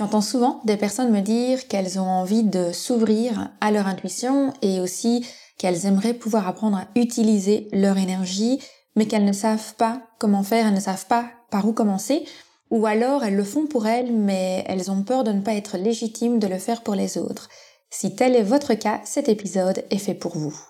J'entends souvent des personnes me dire qu'elles ont envie de s'ouvrir à leur intuition et aussi qu'elles aimeraient pouvoir apprendre à utiliser leur énergie, mais qu'elles ne savent pas comment faire, elles ne savent pas par où commencer, ou alors elles le font pour elles, mais elles ont peur de ne pas être légitimes de le faire pour les autres. Si tel est votre cas, cet épisode est fait pour vous.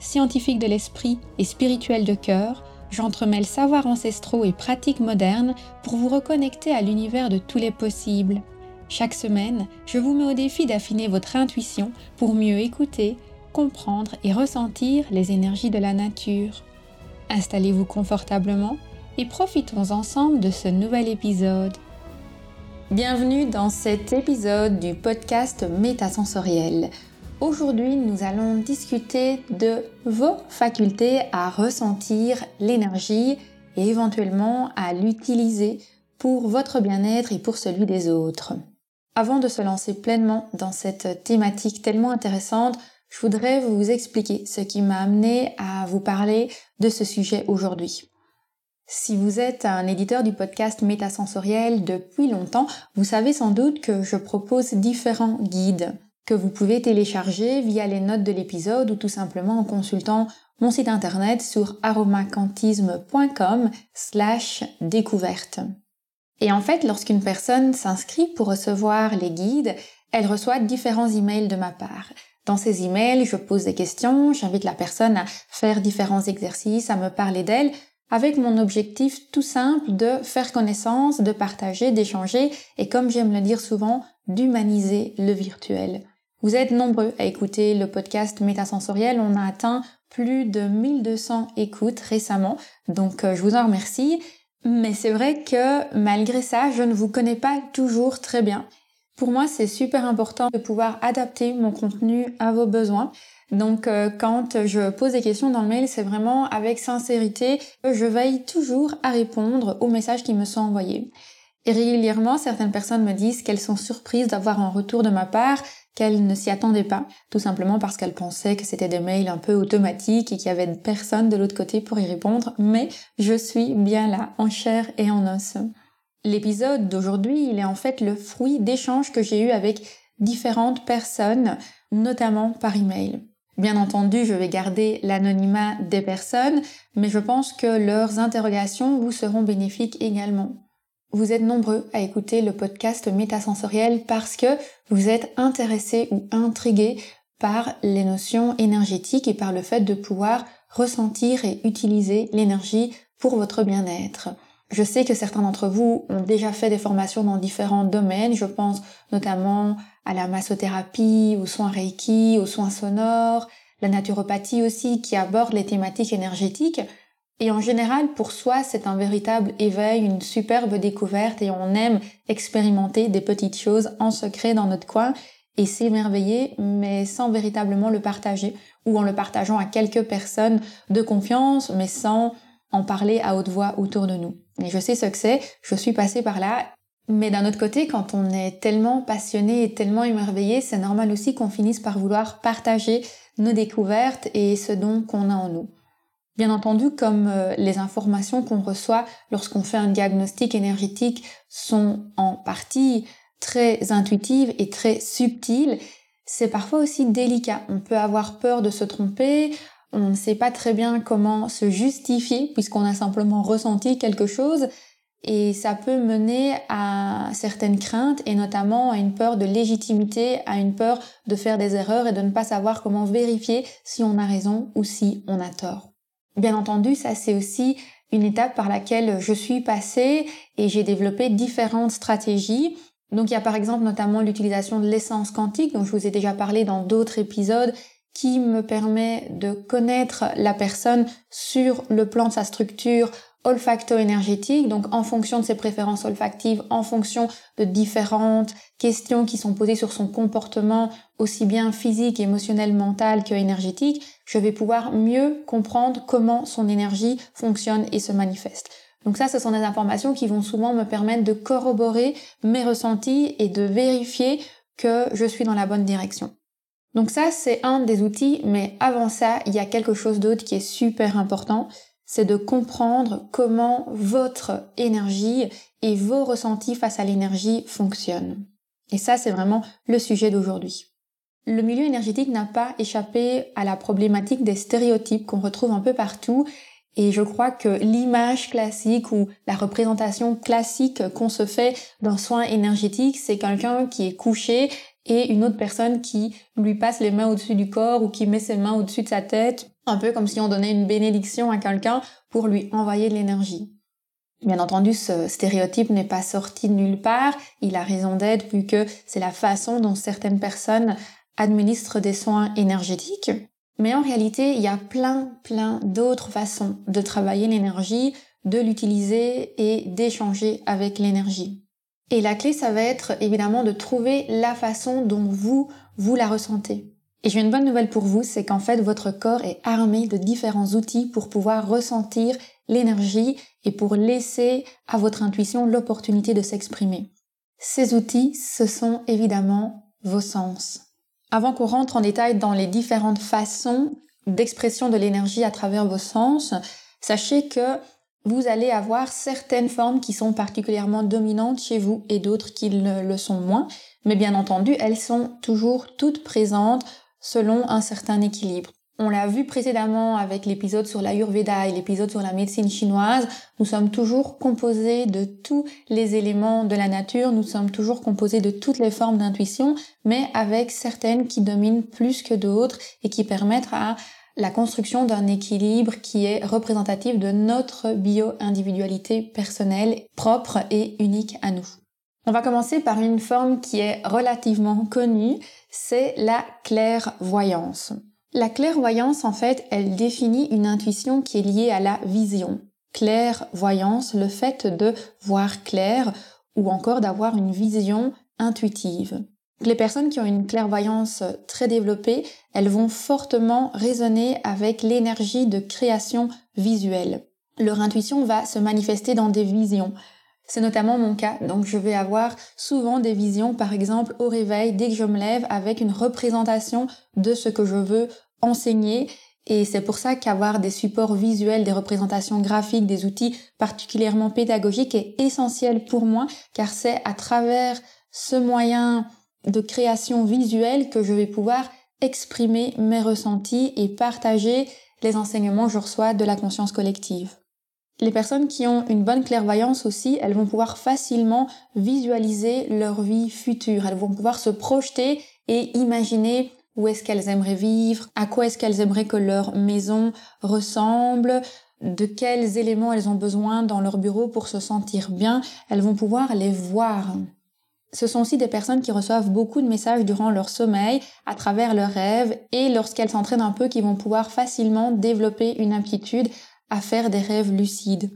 Scientifique de l'esprit et spirituel de cœur, j'entremêle savoirs ancestraux et pratiques modernes pour vous reconnecter à l'univers de tous les possibles. Chaque semaine, je vous mets au défi d'affiner votre intuition pour mieux écouter, comprendre et ressentir les énergies de la nature. Installez-vous confortablement et profitons ensemble de ce nouvel épisode. Bienvenue dans cet épisode du podcast Métasensoriel. Aujourd'hui, nous allons discuter de vos facultés à ressentir l'énergie et éventuellement à l'utiliser pour votre bien-être et pour celui des autres. Avant de se lancer pleinement dans cette thématique tellement intéressante, je voudrais vous expliquer ce qui m'a amené à vous parler de ce sujet aujourd'hui. Si vous êtes un éditeur du podcast Métasensoriel depuis longtemps, vous savez sans doute que je propose différents guides que vous pouvez télécharger via les notes de l'épisode ou tout simplement en consultant mon site internet sur aromacantisme.com slash découverte. Et en fait, lorsqu'une personne s'inscrit pour recevoir les guides, elle reçoit différents emails de ma part. Dans ces emails, je pose des questions, j'invite la personne à faire différents exercices, à me parler d'elle, avec mon objectif tout simple de faire connaissance, de partager, d'échanger et comme j'aime le dire souvent, d'humaniser le virtuel. Vous êtes nombreux à écouter le podcast Métasensoriel. On a atteint plus de 1200 écoutes récemment. Donc, euh, je vous en remercie. Mais c'est vrai que malgré ça, je ne vous connais pas toujours très bien. Pour moi, c'est super important de pouvoir adapter mon contenu à vos besoins. Donc euh, quand je pose des questions dans le mail, c'est vraiment avec sincérité. Je veille toujours à répondre aux messages qui me sont envoyés. Et régulièrement, certaines personnes me disent qu'elles sont surprises d'avoir un retour de ma part qu'elle ne s'y attendait pas, tout simplement parce qu'elle pensait que c'était des mails un peu automatiques et qu'il y avait personne de l'autre côté pour y répondre, mais je suis bien là, en chair et en os. L'épisode d'aujourd'hui, il est en fait le fruit d'échanges que j'ai eu avec différentes personnes, notamment par email. Bien entendu, je vais garder l'anonymat des personnes, mais je pense que leurs interrogations vous seront bénéfiques également. Vous êtes nombreux à écouter le podcast métasensoriel parce que vous êtes intéressé ou intrigué par les notions énergétiques et par le fait de pouvoir ressentir et utiliser l'énergie pour votre bien-être. Je sais que certains d'entre vous ont déjà fait des formations dans différents domaines. Je pense notamment à la massothérapie, aux soins Reiki, aux soins sonores, la naturopathie aussi qui aborde les thématiques énergétiques. Et en général, pour soi, c'est un véritable éveil, une superbe découverte et on aime expérimenter des petites choses en secret dans notre coin et s'émerveiller, mais sans véritablement le partager ou en le partageant à quelques personnes de confiance, mais sans en parler à haute voix autour de nous. Et je sais ce que c'est, je suis passée par là. Mais d'un autre côté, quand on est tellement passionné et tellement émerveillé, c'est normal aussi qu'on finisse par vouloir partager nos découvertes et ce don qu'on a en nous. Bien entendu, comme euh, les informations qu'on reçoit lorsqu'on fait un diagnostic énergétique sont en partie très intuitives et très subtiles, c'est parfois aussi délicat. On peut avoir peur de se tromper, on ne sait pas très bien comment se justifier puisqu'on a simplement ressenti quelque chose et ça peut mener à certaines craintes et notamment à une peur de légitimité, à une peur de faire des erreurs et de ne pas savoir comment vérifier si on a raison ou si on a tort. Bien entendu, ça c'est aussi une étape par laquelle je suis passée et j'ai développé différentes stratégies. Donc il y a par exemple notamment l'utilisation de l'essence quantique dont je vous ai déjà parlé dans d'autres épisodes qui me permet de connaître la personne sur le plan de sa structure olfacto-énergétique, donc en fonction de ses préférences olfactives, en fonction de différentes questions qui sont posées sur son comportement, aussi bien physique, émotionnel, mental que énergétique, je vais pouvoir mieux comprendre comment son énergie fonctionne et se manifeste. Donc ça, ce sont des informations qui vont souvent me permettre de corroborer mes ressentis et de vérifier que je suis dans la bonne direction. Donc ça, c'est un des outils, mais avant ça, il y a quelque chose d'autre qui est super important, c'est de comprendre comment votre énergie et vos ressentis face à l'énergie fonctionnent. Et ça, c'est vraiment le sujet d'aujourd'hui. Le milieu énergétique n'a pas échappé à la problématique des stéréotypes qu'on retrouve un peu partout et je crois que l'image classique ou la représentation classique qu'on se fait d'un soin énergétique, c'est quelqu'un qui est couché et une autre personne qui lui passe les mains au-dessus du corps ou qui met ses mains au-dessus de sa tête, un peu comme si on donnait une bénédiction à quelqu'un pour lui envoyer de l'énergie. Bien entendu, ce stéréotype n'est pas sorti de nulle part, il a raison d'être vu que c'est la façon dont certaines personnes administrent des soins énergétiques. Mais en réalité, il y a plein, plein d'autres façons de travailler l'énergie, de l'utiliser et d'échanger avec l'énergie. Et la clé, ça va être évidemment de trouver la façon dont vous, vous la ressentez. Et j'ai une bonne nouvelle pour vous, c'est qu'en fait, votre corps est armé de différents outils pour pouvoir ressentir l'énergie et pour laisser à votre intuition l'opportunité de s'exprimer. Ces outils, ce sont évidemment vos sens. Avant qu'on rentre en détail dans les différentes façons d'expression de l'énergie à travers vos sens, sachez que vous allez avoir certaines formes qui sont particulièrement dominantes chez vous et d'autres qui ne le sont moins. Mais bien entendu, elles sont toujours toutes présentes selon un certain équilibre. On l'a vu précédemment avec l'épisode sur l'Ayurveda et l'épisode sur la médecine chinoise, nous sommes toujours composés de tous les éléments de la nature, nous sommes toujours composés de toutes les formes d'intuition, mais avec certaines qui dominent plus que d'autres et qui permettent à la construction d'un équilibre qui est représentatif de notre bio-individualité personnelle, propre et unique à nous. On va commencer par une forme qui est relativement connue, c'est la clairvoyance. La clairvoyance, en fait, elle définit une intuition qui est liée à la vision. Clairvoyance, le fait de voir clair ou encore d'avoir une vision intuitive. Les personnes qui ont une clairvoyance très développée, elles vont fortement résonner avec l'énergie de création visuelle. Leur intuition va se manifester dans des visions. C'est notamment mon cas, donc je vais avoir souvent des visions, par exemple au réveil, dès que je me lève, avec une représentation de ce que je veux enseigner. Et c'est pour ça qu'avoir des supports visuels, des représentations graphiques, des outils particulièrement pédagogiques est essentiel pour moi, car c'est à travers ce moyen de création visuelle que je vais pouvoir exprimer mes ressentis et partager les enseignements que je reçois de la conscience collective. Les personnes qui ont une bonne clairvoyance aussi, elles vont pouvoir facilement visualiser leur vie future. Elles vont pouvoir se projeter et imaginer où est-ce qu'elles aimeraient vivre, à quoi est-ce qu'elles aimeraient que leur maison ressemble, de quels éléments elles ont besoin dans leur bureau pour se sentir bien. Elles vont pouvoir les voir. Ce sont aussi des personnes qui reçoivent beaucoup de messages durant leur sommeil, à travers leurs rêves, et lorsqu'elles s'entraînent un peu, qui vont pouvoir facilement développer une aptitude à faire des rêves lucides.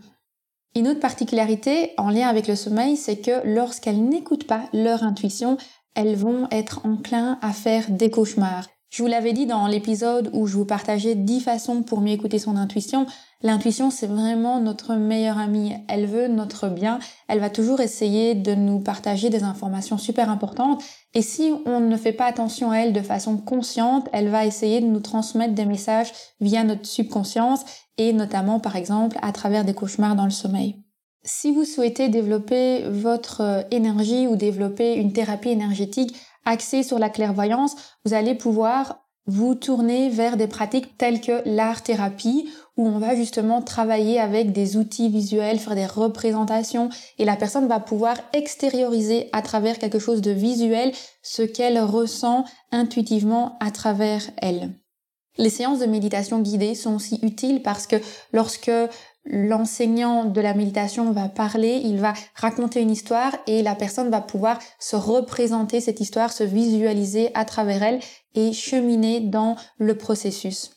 Une autre particularité en lien avec le sommeil, c'est que lorsqu'elles n'écoutent pas leur intuition, elles vont être enclins à faire des cauchemars. Je vous l'avais dit dans l'épisode où je vous partageais 10 façons pour mieux écouter son intuition. L'intuition, c'est vraiment notre meilleure amie. Elle veut notre bien. Elle va toujours essayer de nous partager des informations super importantes. Et si on ne fait pas attention à elle de façon consciente, elle va essayer de nous transmettre des messages via notre subconscience et notamment, par exemple, à travers des cauchemars dans le sommeil. Si vous souhaitez développer votre énergie ou développer une thérapie énergétique, axé sur la clairvoyance, vous allez pouvoir vous tourner vers des pratiques telles que l'art-thérapie, où on va justement travailler avec des outils visuels, faire des représentations, et la personne va pouvoir extérioriser à travers quelque chose de visuel ce qu'elle ressent intuitivement à travers elle. Les séances de méditation guidée sont aussi utiles parce que lorsque l'enseignant de la méditation va parler, il va raconter une histoire et la personne va pouvoir se représenter cette histoire, se visualiser à travers elle et cheminer dans le processus.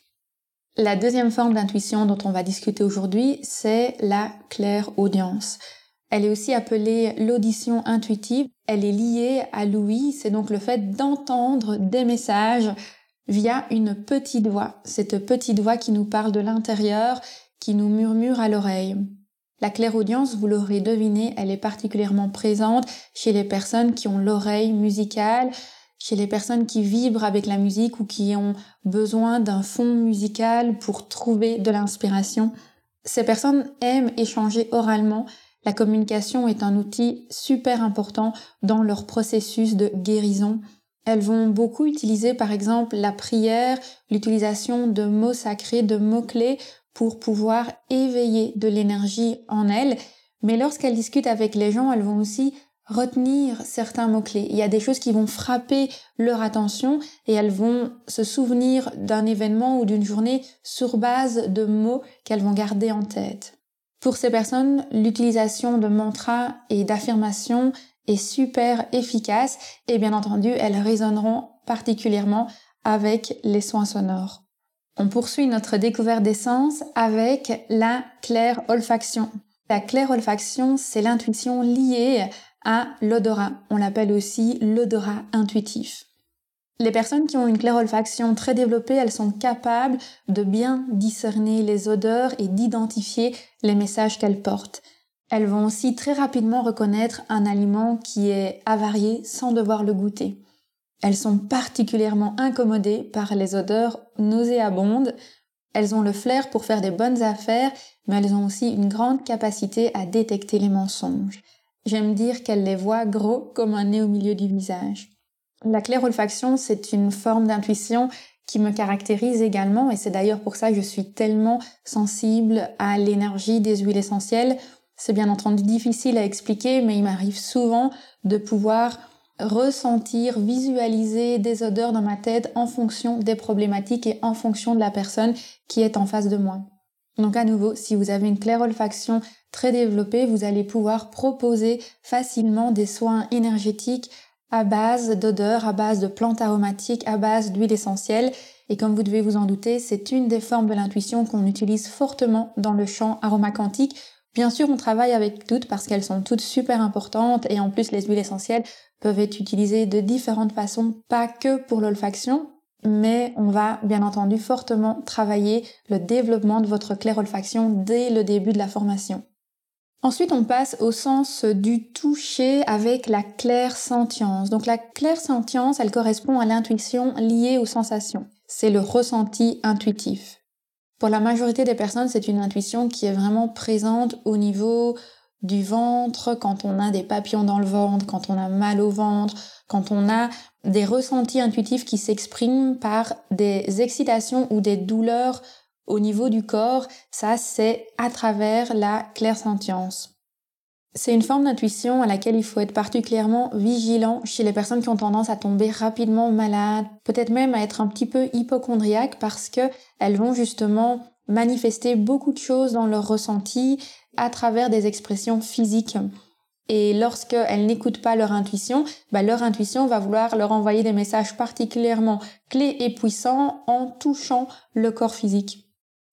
La deuxième forme d'intuition dont on va discuter aujourd'hui, c'est la claire audience. Elle est aussi appelée l'audition intuitive. Elle est liée à l'ouïe, c'est donc le fait d'entendre des messages via une petite voix. Cette petite voix qui nous parle de l'intérieur qui nous murmure à l'oreille. La clairaudience, vous l'aurez deviné, elle est particulièrement présente chez les personnes qui ont l'oreille musicale, chez les personnes qui vibrent avec la musique ou qui ont besoin d'un fond musical pour trouver de l'inspiration. Ces personnes aiment échanger oralement. La communication est un outil super important dans leur processus de guérison. Elles vont beaucoup utiliser par exemple la prière, l'utilisation de mots sacrés, de mots-clés pour pouvoir éveiller de l'énergie en elles. Mais lorsqu'elles discutent avec les gens, elles vont aussi retenir certains mots-clés. Il y a des choses qui vont frapper leur attention et elles vont se souvenir d'un événement ou d'une journée sur base de mots qu'elles vont garder en tête. Pour ces personnes, l'utilisation de mantras et d'affirmations est super efficace et bien entendu, elles résonneront particulièrement avec les soins sonores. On poursuit notre découverte des sens avec la claire olfaction. La claire olfaction, c'est l'intuition liée à l'odorat. On l'appelle aussi l'odorat intuitif. Les personnes qui ont une claire olfaction très développée, elles sont capables de bien discerner les odeurs et d'identifier les messages qu'elles portent. Elles vont aussi très rapidement reconnaître un aliment qui est avarié sans devoir le goûter. Elles sont particulièrement incommodées par les odeurs nauséabondes. Elles ont le flair pour faire des bonnes affaires, mais elles ont aussi une grande capacité à détecter les mensonges. J'aime dire qu'elles les voient gros comme un nez au milieu du visage. La claire olfaction, c'est une forme d'intuition qui me caractérise également et c'est d'ailleurs pour ça que je suis tellement sensible à l'énergie des huiles essentielles. C'est bien entendu difficile à expliquer, mais il m'arrive souvent de pouvoir ressentir, visualiser des odeurs dans ma tête en fonction des problématiques et en fonction de la personne qui est en face de moi. Donc à nouveau, si vous avez une claire olfaction très développée, vous allez pouvoir proposer facilement des soins énergétiques à base d'odeurs, à base de plantes aromatiques, à base d'huile essentielle. Et comme vous devez vous en douter, c'est une des formes de l'intuition qu'on utilise fortement dans le champ aromacantique. Bien sûr, on travaille avec toutes parce qu'elles sont toutes super importantes et en plus les huiles essentielles peuvent être utilisées de différentes façons, pas que pour l'olfaction, mais on va bien entendu fortement travailler le développement de votre claire olfaction dès le début de la formation. Ensuite, on passe au sens du toucher avec la claire sentience. Donc la claire sentience, elle correspond à l'intuition liée aux sensations. C'est le ressenti intuitif. Pour la majorité des personnes, c'est une intuition qui est vraiment présente au niveau du ventre, quand on a des papillons dans le ventre, quand on a mal au ventre, quand on a des ressentis intuitifs qui s'expriment par des excitations ou des douleurs au niveau du corps, ça c'est à travers la clairsentience. C'est une forme d'intuition à laquelle il faut être particulièrement vigilant chez les personnes qui ont tendance à tomber rapidement malades, peut-être même à être un petit peu hypochondriaques parce que elles vont justement manifester beaucoup de choses dans leur ressenti à travers des expressions physiques. Et lorsqu'elles n'écoutent pas leur intuition, bah leur intuition va vouloir leur envoyer des messages particulièrement clés et puissants en touchant le corps physique.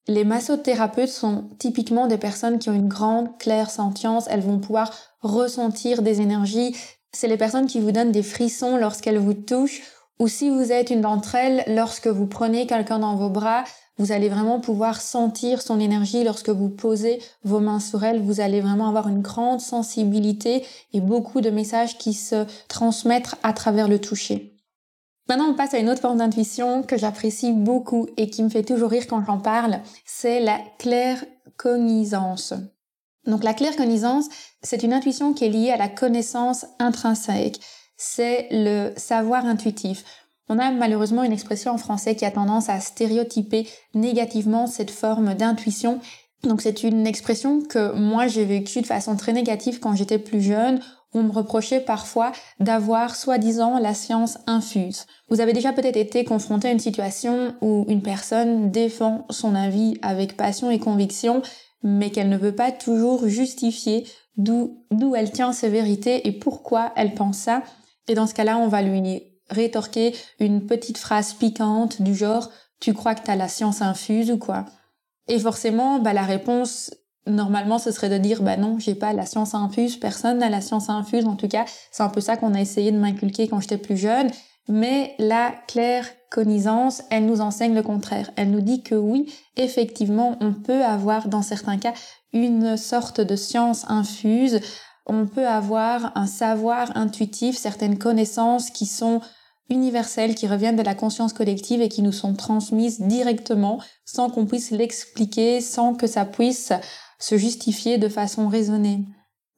Les massothérapeutes sont typiquement des personnes qui ont une grande claire sentience, elles vont pouvoir ressentir des énergies. C'est les personnes qui vous donnent des frissons lorsqu'elles vous touchent ou si vous êtes une d'entre elles, lorsque vous prenez quelqu'un dans vos bras, vous allez vraiment pouvoir sentir son énergie lorsque vous posez vos mains sur elle. Vous allez vraiment avoir une grande sensibilité et beaucoup de messages qui se transmettent à travers le toucher. Maintenant, on passe à une autre forme d'intuition que j'apprécie beaucoup et qui me fait toujours rire quand j'en parle. C'est la claire cognisance. Donc la claire cognisance, c'est une intuition qui est liée à la connaissance intrinsèque. C'est le savoir intuitif. On a malheureusement une expression en français qui a tendance à stéréotyper négativement cette forme d'intuition. Donc c'est une expression que moi j'ai vécue de façon très négative quand j'étais plus jeune, Vous me reprochez parfois d'avoir soi-disant la science infuse. Vous avez déjà peut-être été confronté à une situation où une personne défend son avis avec passion et conviction, mais qu'elle ne veut pas toujours justifier d'où elle tient ses vérités et pourquoi elle pense ça. Et dans ce cas-là, on va lui rétorquer une petite phrase piquante du genre tu crois que tu as la science infuse ou quoi? Et forcément, bah, la réponse normalement ce serait de dire bah non j'ai pas la science infuse personne n'a la science infuse en tout cas c'est un peu ça qu'on a essayé de m'inculquer quand j'étais plus jeune. Mais la claire connaissance elle nous enseigne le contraire. Elle nous dit que oui effectivement on peut avoir dans certains cas une sorte de science infuse. On peut avoir un savoir intuitif certaines connaissances qui sont universelles qui reviennent de la conscience collective et qui nous sont transmises directement sans qu'on puisse l'expliquer, sans que ça puisse se justifier de façon raisonnée.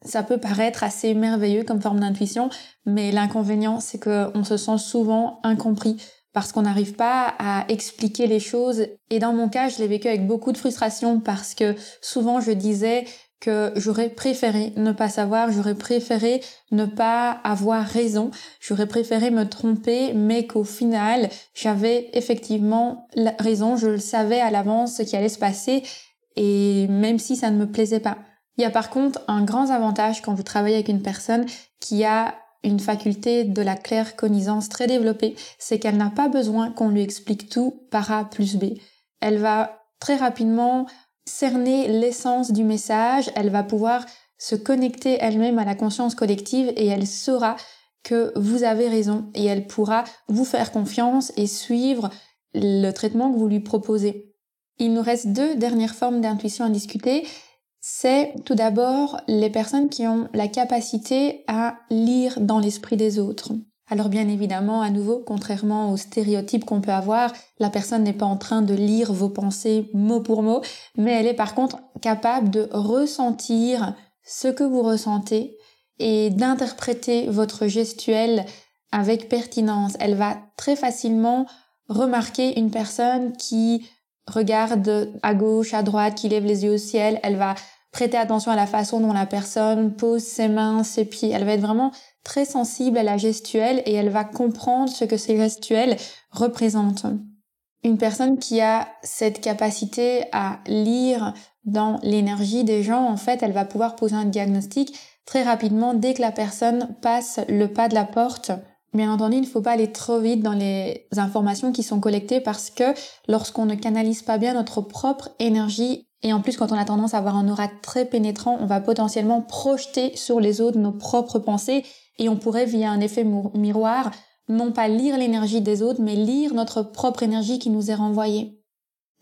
Ça peut paraître assez merveilleux comme forme d'intuition, mais l'inconvénient, c'est qu'on se sent souvent incompris parce qu'on n'arrive pas à expliquer les choses. Et dans mon cas, je l'ai vécu avec beaucoup de frustration parce que souvent je disais que j'aurais préféré ne pas savoir, j'aurais préféré ne pas avoir raison, j'aurais préféré me tromper, mais qu'au final, j'avais effectivement raison, je le savais à l'avance ce qui allait se passer et même si ça ne me plaisait pas. Il y a par contre un grand avantage quand vous travaillez avec une personne qui a une faculté de la claire connaissance très développée, c'est qu'elle n'a pas besoin qu'on lui explique tout par A plus B. Elle va très rapidement cerner l'essence du message, elle va pouvoir se connecter elle-même à la conscience collective et elle saura que vous avez raison et elle pourra vous faire confiance et suivre le traitement que vous lui proposez. Il nous reste deux dernières formes d'intuition à discuter. C'est tout d'abord les personnes qui ont la capacité à lire dans l'esprit des autres. Alors bien évidemment, à nouveau, contrairement aux stéréotypes qu'on peut avoir, la personne n'est pas en train de lire vos pensées mot pour mot, mais elle est par contre capable de ressentir ce que vous ressentez et d'interpréter votre gestuelle avec pertinence. Elle va très facilement remarquer une personne qui regarde à gauche, à droite, qui lève les yeux au ciel, elle va prêter attention à la façon dont la personne pose ses mains, ses pieds. Elle va être vraiment très sensible à la gestuelle et elle va comprendre ce que ces gestuelles représentent. Une personne qui a cette capacité à lire dans l'énergie des gens, en fait, elle va pouvoir poser un diagnostic très rapidement dès que la personne passe le pas de la porte Bien entendu, il ne faut pas aller trop vite dans les informations qui sont collectées parce que lorsqu'on ne canalise pas bien notre propre énergie et en plus quand on a tendance à avoir un aura très pénétrant, on va potentiellement projeter sur les autres nos propres pensées et on pourrait via un effet miroir non pas lire l'énergie des autres mais lire notre propre énergie qui nous est renvoyée.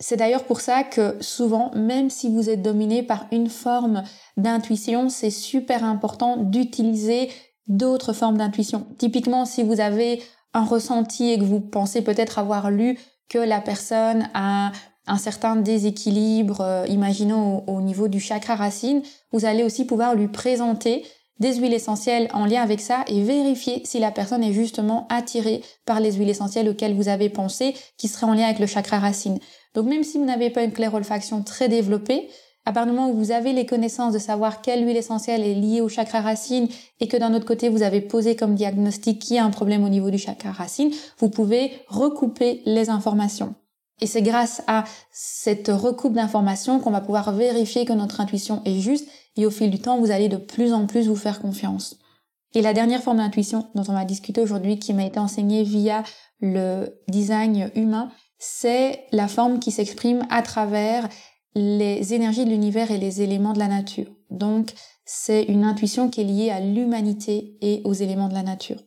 C'est d'ailleurs pour ça que souvent, même si vous êtes dominé par une forme d'intuition, c'est super important d'utiliser d'autres formes d'intuition. Typiquement, si vous avez un ressenti et que vous pensez peut-être avoir lu que la personne a un certain déséquilibre, euh, imaginons au, niveau du chakra racine, vous allez aussi pouvoir lui présenter des huiles essentielles en lien avec ça et vérifier si la personne est justement attirée par les huiles essentielles auxquelles vous avez pensé qui seraient en lien avec le chakra racine. Donc même si vous n'avez pas une claire olfaction très développée, à partir du moment où vous avez les connaissances de savoir quelle huile essentielle est liée au chakra racine et que d'un autre côté vous avez posé comme diagnostic qu'il y a un problème au niveau du chakra racine, vous pouvez recouper les informations. Et c'est grâce à cette recoupe d'informations qu'on va pouvoir vérifier que notre intuition est juste et au fil du temps, vous allez de plus en plus vous faire confiance. Et la dernière forme d'intuition dont on va discuter aujourd'hui, qui m'a été enseignée via le design humain, c'est la forme qui s'exprime à travers les énergies de l'univers et les éléments de la nature. Donc, c'est une intuition qui est liée à l'humanité et aux éléments de la nature.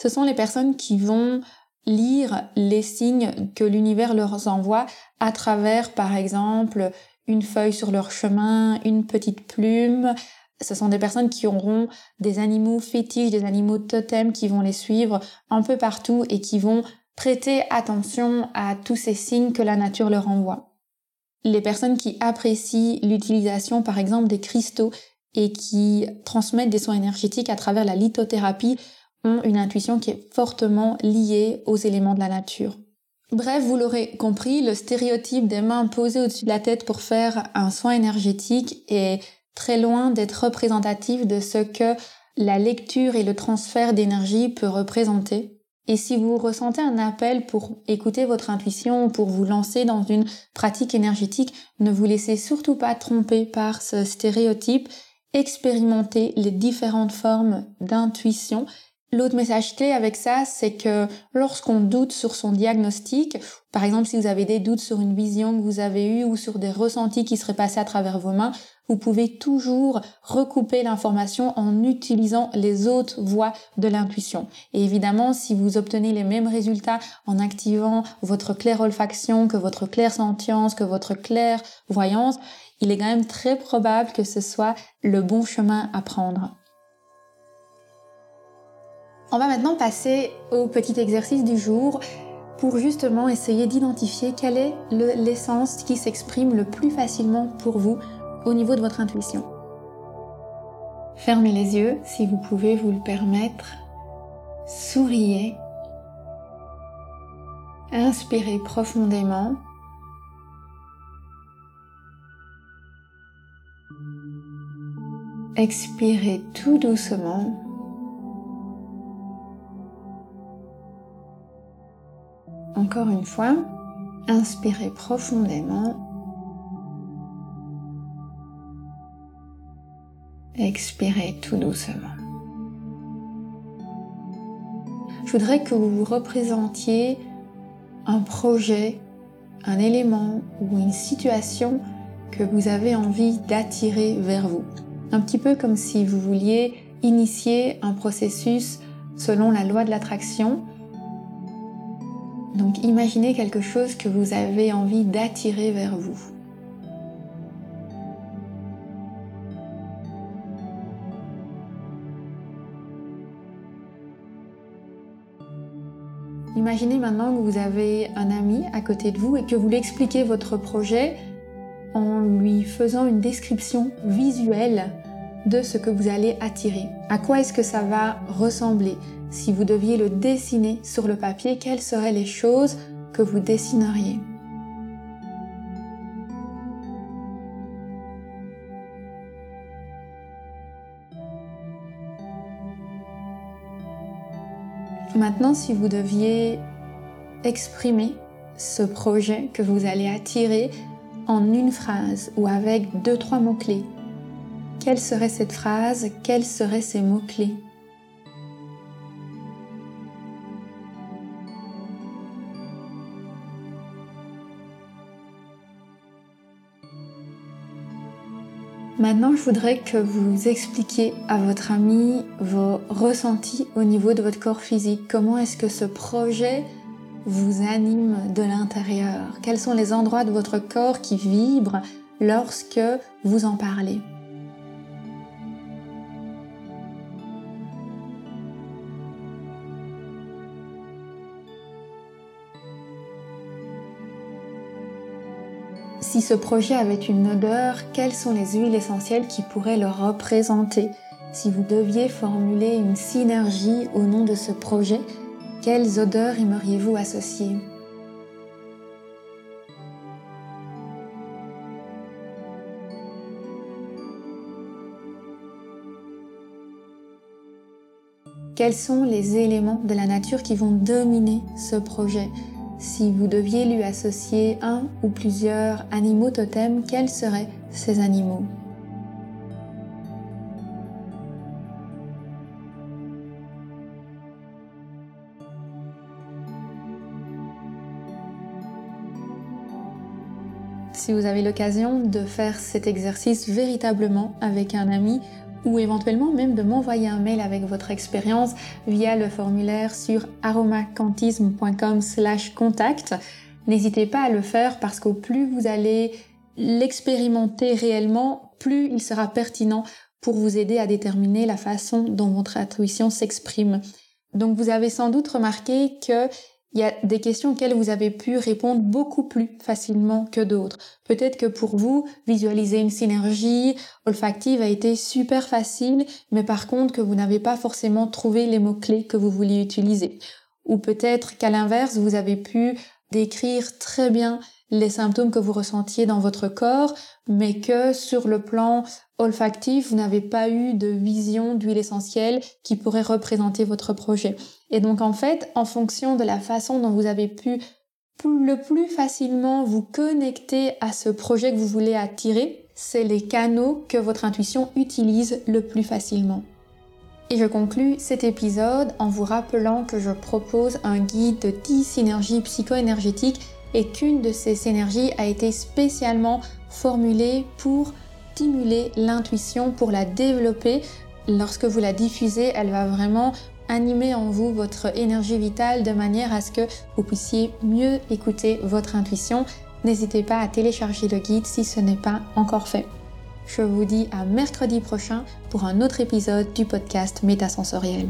Ce sont les personnes qui vont lire les signes que l'univers leur envoie à travers, par exemple, une feuille sur leur chemin, une petite plume. Ce sont des personnes qui auront des animaux fétiches, des animaux totems qui vont les suivre un peu partout et qui vont prêter attention à tous ces signes que la nature leur envoie les personnes qui apprécient l'utilisation par exemple des cristaux et qui transmettent des soins énergétiques à travers la lithothérapie ont une intuition qui est fortement liée aux éléments de la nature. Bref, vous l'aurez compris, le stéréotype des mains posées au-dessus de la tête pour faire un soin énergétique est très loin d'être représentatif de ce que la lecture et le transfert d'énergie peut représenter. Et si vous ressentez un appel pour écouter votre intuition, pour vous lancer dans une pratique énergétique, ne vous laissez surtout pas tromper par ce stéréotype. Expérimentez les différentes formes d'intuition L'autre message clé avec ça, c'est que lorsqu'on doute sur son diagnostic, par exemple si vous avez des doutes sur une vision que vous avez eue ou sur des ressentis qui seraient passés à travers vos mains, vous pouvez toujours recouper l'information en utilisant les autres voies de l'intuition. Et évidemment, si vous obtenez les mêmes résultats en activant votre claire olfaction, que votre claire sentience, que votre claire voyance, il est quand même très probable que ce soit le bon chemin à prendre. On va maintenant passer au petit exercice du jour pour justement essayer d'identifier quelle est l'essence qui s'exprime le plus facilement pour vous au niveau de votre intuition. Fermez les yeux si vous pouvez vous le permettre. Souriez. Inspirez profondément. Expirez tout doucement. Encore une fois, inspirez profondément. Expirez tout doucement. Je voudrais que vous vous représentiez un projet, un élément ou une situation que vous avez envie d'attirer vers vous. Un petit peu comme si vous vouliez initier un processus selon la loi de l'attraction donc imaginez quelque chose que vous avez envie d'attirer vers vous. Imaginez maintenant que vous avez un ami à côté de vous et que vous lui expliquez votre projet en lui faisant une description visuelle de ce que vous allez attirer. À quoi est-ce que ça va ressembler? Si vous deviez le dessiner sur le papier, quelles seraient les choses que vous dessineriez? Maintenant, si vous deviez exprimer ce projet que vous allez attirer en une phrase ou avec deux, trois mots-clés, quelle serait cette phrase? Quels seraient ces mots-clés? Maintenant, je voudrais que vous expliquiez à votre ami vos ressentis au niveau de votre corps physique. Comment est-ce que ce projet vous anime de l'intérieur? Quels sont les endroits de votre corps qui vibrent lorsque vous en parlez? Ce projet avait une odeur, quelles sont les huiles essentielles qui pourraient le représenter? Si vous deviez formuler une synergie au nom de ce projet, quelles odeurs aimeriez-vous associer? Quels sont les éléments de la nature qui vont dominer ce projet? Si vous deviez lui associer un ou plusieurs animaux totems, quels seraient ces animaux? Si vous avez l'occasion de faire cet exercice véritablement avec un ami, ou éventuellement même de m'envoyer un mail avec votre expérience via le formulaire sur aromacantisme.com/contact. N'hésitez pas à le faire parce qu'au plus vous allez l'expérimenter réellement, plus il sera pertinent pour vous aider à déterminer la façon dont votre intuition s'exprime. Donc vous avez sans doute remarqué que il y a des questions auxquelles vous avez pu répondre beaucoup plus facilement que d'autres. Peut-être que pour vous, visualiser une synergie olfactive a été super facile, mais par contre que vous n'avez pas forcément trouvé les mots-clés que vous vouliez utiliser. Ou peut-être qu'à l'inverse, vous avez pu décrire très bien les symptômes que vous ressentiez dans votre corps, mais que sur le plan olfactif, vous n'avez pas eu de vision d'huile essentielle qui pourrait représenter votre projet. Et donc en fait, en fonction de la façon dont vous avez pu le plus facilement vous connecter à ce projet que vous voulez attirer, c'est les canaux que votre intuition utilise le plus facilement. Et je conclus cet épisode en vous rappelant que je propose un guide de 10 synergies psycho-énergétiques et qu'une de ces synergies a été spécialement formulée pour stimuler l'intuition, pour la développer. Lorsque vous la diffusez, elle va vraiment animer en vous votre énergie vitale de manière à ce que vous puissiez mieux écouter votre intuition. N'hésitez pas à télécharger le guide si ce n'est pas encore fait. Je vous dis à mercredi prochain pour un autre épisode du podcast Métasensoriel.